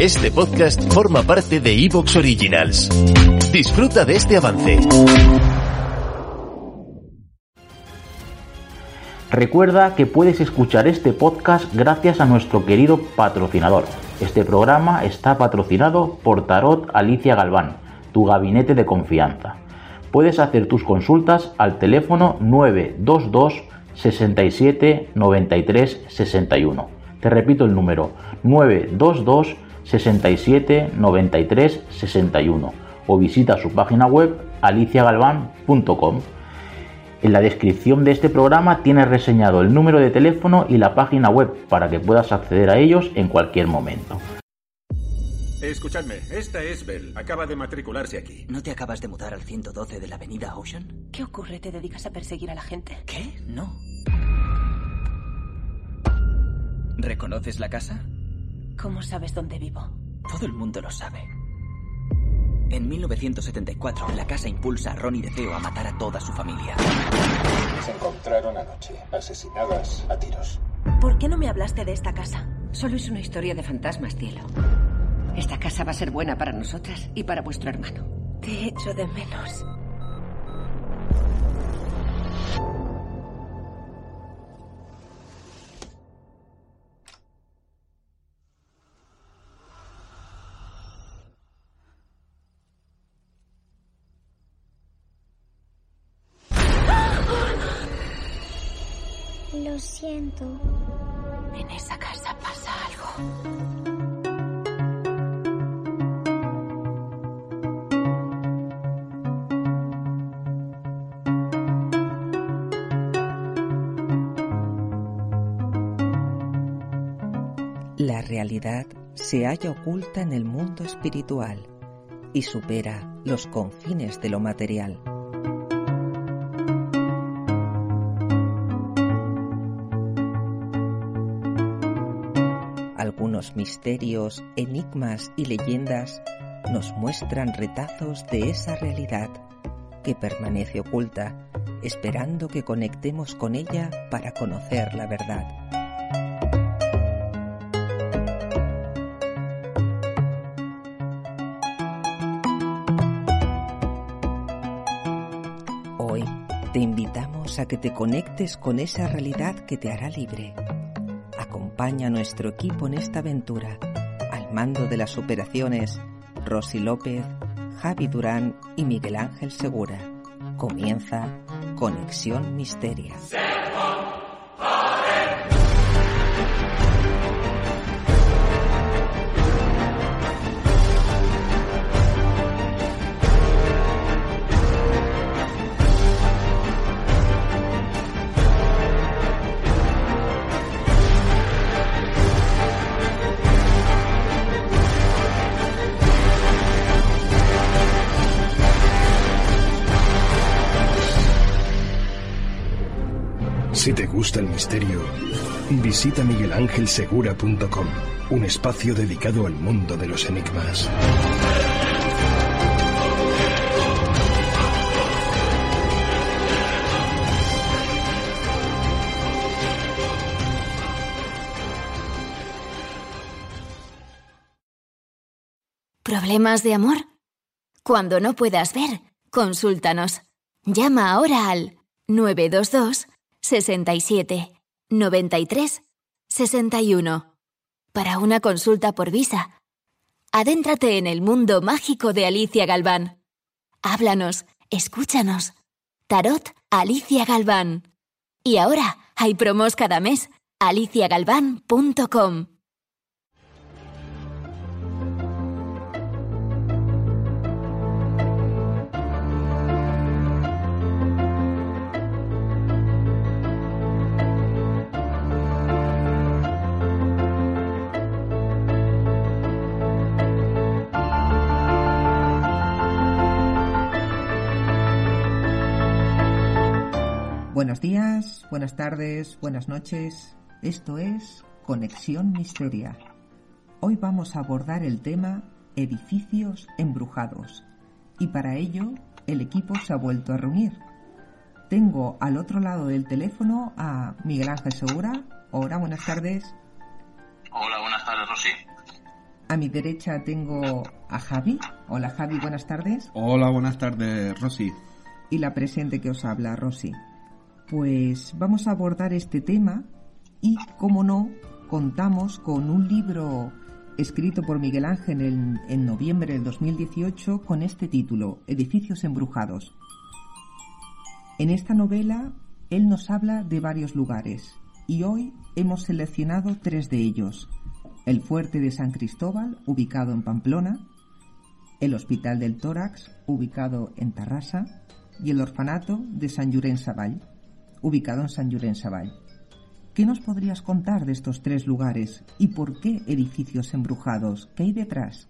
Este podcast forma parte de Evox Originals. Disfruta de este avance. Recuerda que puedes escuchar este podcast gracias a nuestro querido patrocinador. Este programa está patrocinado por Tarot Alicia Galván, tu gabinete de confianza. Puedes hacer tus consultas al teléfono 922 67 93 61. Te repito el número 922 67 93 61 o visita su página web aliciagalván.com. En la descripción de este programa tienes reseñado el número de teléfono y la página web para que puedas acceder a ellos en cualquier momento. Escuchadme, esta es Bell. Acaba de matricularse aquí. ¿No te acabas de mudar al 112 de la avenida Ocean? ¿Qué ocurre? ¿Te dedicas a perseguir a la gente? ¿Qué? No. ¿Reconoces la casa? ¿Cómo sabes dónde vivo? Todo el mundo lo sabe. En 1974, la casa impulsa a Ronnie DeFeo a matar a toda su familia. Se encontraron anoche, asesinadas a tiros. ¿Por qué no me hablaste de esta casa? Solo es una historia de fantasmas, cielo. Esta casa va a ser buena para nosotras y para vuestro hermano. Te echo de menos. Lo siento. En esa casa pasa algo. La realidad se halla oculta en el mundo espiritual y supera los confines de lo material. Misterios, enigmas y leyendas nos muestran retazos de esa realidad que permanece oculta, esperando que conectemos con ella para conocer la verdad. Hoy te invitamos a que te conectes con esa realidad que te hará libre. Acompaña a nuestro equipo en esta aventura, al mando de las operaciones Rosy López, Javi Durán y Miguel Ángel Segura. Comienza Conexión Misteria. Si te gusta el misterio, visita miguelangelsegura.com, un espacio dedicado al mundo de los enigmas. ¿Problemas de amor? Cuando no puedas ver, consúltanos. Llama ahora al 922 67 93 61 para una consulta por visa. Adéntrate en el mundo mágico de Alicia Galván. Háblanos, escúchanos. Tarot Alicia Galván. Y ahora hay promos cada mes. aliciagalván.com. Buenos días, buenas tardes, buenas noches. Esto es Conexión Misteria. Hoy vamos a abordar el tema edificios embrujados. Y para ello, el equipo se ha vuelto a reunir. Tengo al otro lado del teléfono a Miguel Ángel Segura. Hola, buenas tardes. Hola, buenas tardes, Rosy. A mi derecha tengo a Javi. Hola, Javi, buenas tardes. Hola, buenas tardes, Rosy. Y la presente que os habla, Rosy. Pues vamos a abordar este tema y, como no, contamos con un libro escrito por Miguel Ángel en, en, noviembre del 2018 con este título, Edificios embrujados. En esta novela, él nos habla de varios lugares y hoy hemos seleccionado tres de ellos. El fuerte de San Cristóbal, ubicado en Pamplona, el Hospital del Tórax, ubicado en Tarrasa, y el orfanato de San Llorenç Savall, ubicado en San Llorenç Savall. ¿Qué nos podrías contar de estos tres lugares y por qué edificios embrujados? ¿Qué hay detrás?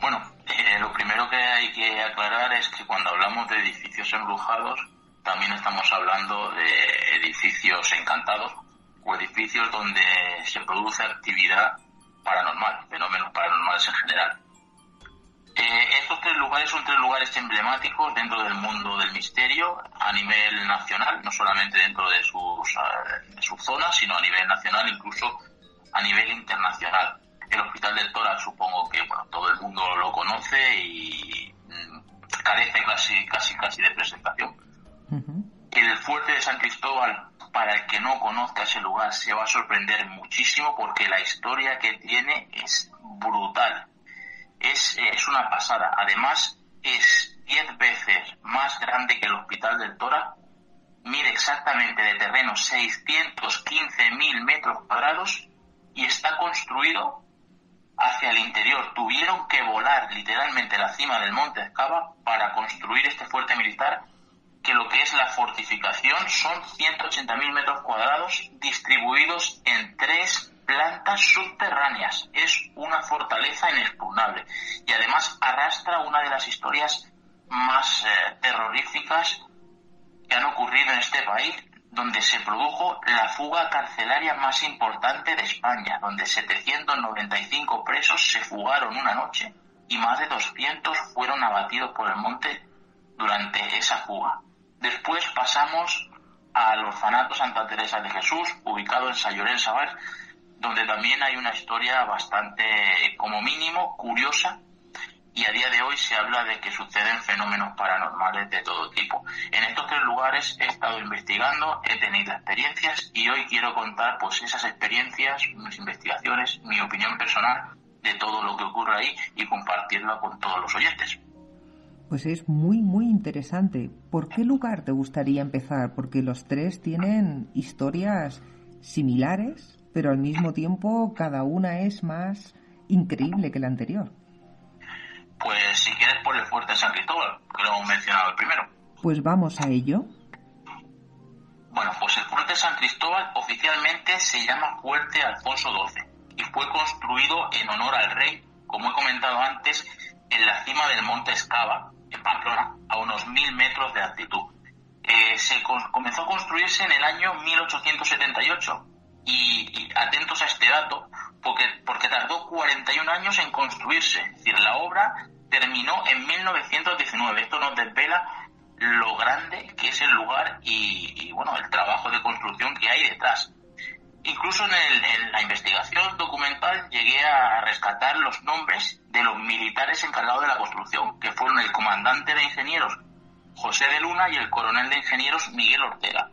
Bueno, eh, lo primero que hay que aclarar es que cuando hablamos de edificios embrujados, también estamos hablando de edificios encantados o edificios donde se produce actividad paranormal, fenómenos paranormales en general. Eh, estos tres lugares son tres lugares emblemáticos dentro del mundo del misterio a nivel nacional, no solamente dentro de sus, uh, de sus zonas, sino a nivel nacional, incluso a nivel internacional. El Hospital del Tórax supongo que bueno, todo el mundo lo conoce y mm, carece casi, casi, casi de presentación. Uh -huh. El fuerte de San Cristóbal, para el que no conozca ese lugar, se va a sorprender muchísimo porque la historia que tiene es brutal. Es, una pasada. Además, es 10 veces más grande que el Hospital del Tórax. Mide exactamente de terreno 615.000 metros cuadrados y está construido hacia el interior. Tuvieron que volar literalmente la cima del monte Escava para construir este fuerte militar que lo que es la fortificación son 180.000 metros cuadrados distribuidos en tres plantas subterráneas. Es una fortaleza inexpugnable y además arrastra una de las historias más eh, terroríficas que han ocurrido en este país, donde se produjo la fuga carcelaria más importante de España, donde 795 presos se fugaron una noche y más de 200 fueron abatidos por el monte durante esa fuga. Después pasamos al orfanato Santa Teresa de Jesús, ubicado en Sayolén Sabar, donde también hay una historia bastante, como mínimo, curiosa. Y a día de hoy se habla de que suceden fenómenos paranormales de todo tipo. En estos tres lugares he estado investigando, he tenido experiencias y hoy quiero contar pues esas experiencias, mis investigaciones, mi opinión personal de todo lo que ocurre ahí y compartirla con todos los oyentes. Pues es muy, muy interesante. ¿Por qué lugar te gustaría empezar? Porque los tres tienen historias similares, pero al mismo tiempo cada una es más increíble que la anterior. Pues si quieres por el fuerte San Cristóbal, que lo hemos mencionado el primero. Pues vamos a ello. Bueno, pues el fuerte San Cristóbal oficialmente se llama Fuerte Alfonso XII y fue construido en honor al rey, como he comentado antes, en la cima del monte Escava, en Pamplona, a unos mil metros de altitud. Eh, se comenzó a construirse en el año 1878 y, atentos a este dato porque, porque tardó 41 años en construirse. Es decir, la obra terminó en 1919. Esto nos desvela lo grande que es el lugar y, y bueno, el trabajo de construcción que hay detrás. Incluso en, el, en, la investigación documental llegué a rescatar los nombres de los militares encargados de la construcción, que fueron el comandante de ingenieros José de Luna y el coronel de ingenieros Miguel Ortega.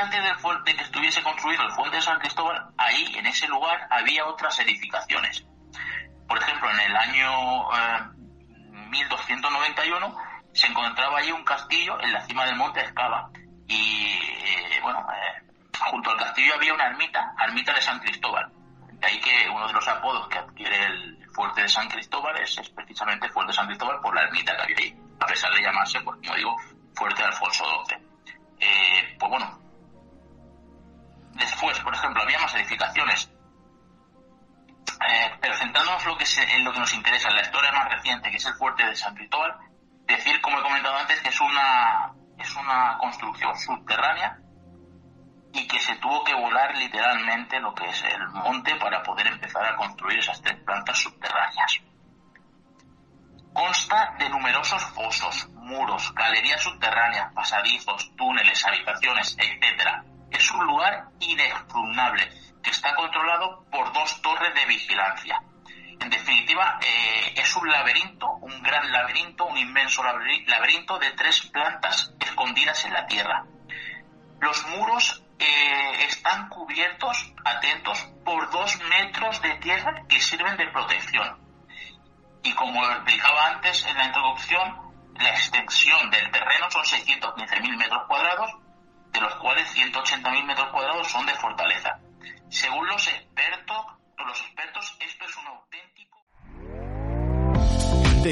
Antes fuerte, de que estuviese construido el fuerte de San Cristóbal, ahí, en ese lugar, había otras edificaciones. Por ejemplo, en el año eh, 1291 se encontraba allí un castillo en la cima del monte Escava. Y, eh, bueno, junto al castillo había una ermita, ermita de San Cristóbal. De ahí que uno de los apodos que adquiere el fuerte de San Cristóbal es, es precisamente fuerte de San Cristóbal por la ermita que había ahí, a pesar de llamarse, pues como digo, fuerte de Alfonso XII. Eh, pues bueno, lo que se, en lo que nos interesa, en la historia más reciente, que es el fuerte de San Cristóbal, decir, como he comentado antes, que es una es una construcción subterránea y que se tuvo que volar literalmente lo que es el monte para poder empezar a construir esas tres plantas subterráneas. Consta de numerosos fosos, muros, galerías subterráneas, pasadizos, túneles, habitaciones, etc. Es un lugar inexpugnable que está controlado por dos torres de vigilancia. Definitiva, eh, es un laberinto, un gran laberinto, un inmenso laberinto de tres plantas escondidas en la tierra. Los muros eh, están cubiertos, atentos, por dos metros de tierra que sirven de protección. Y como explicaba antes en la introducción, la extensión del terreno son 615.000 metros cuadrados, de los cuales 180.000 metros cuadrados son de fortaleza. Según los expertos,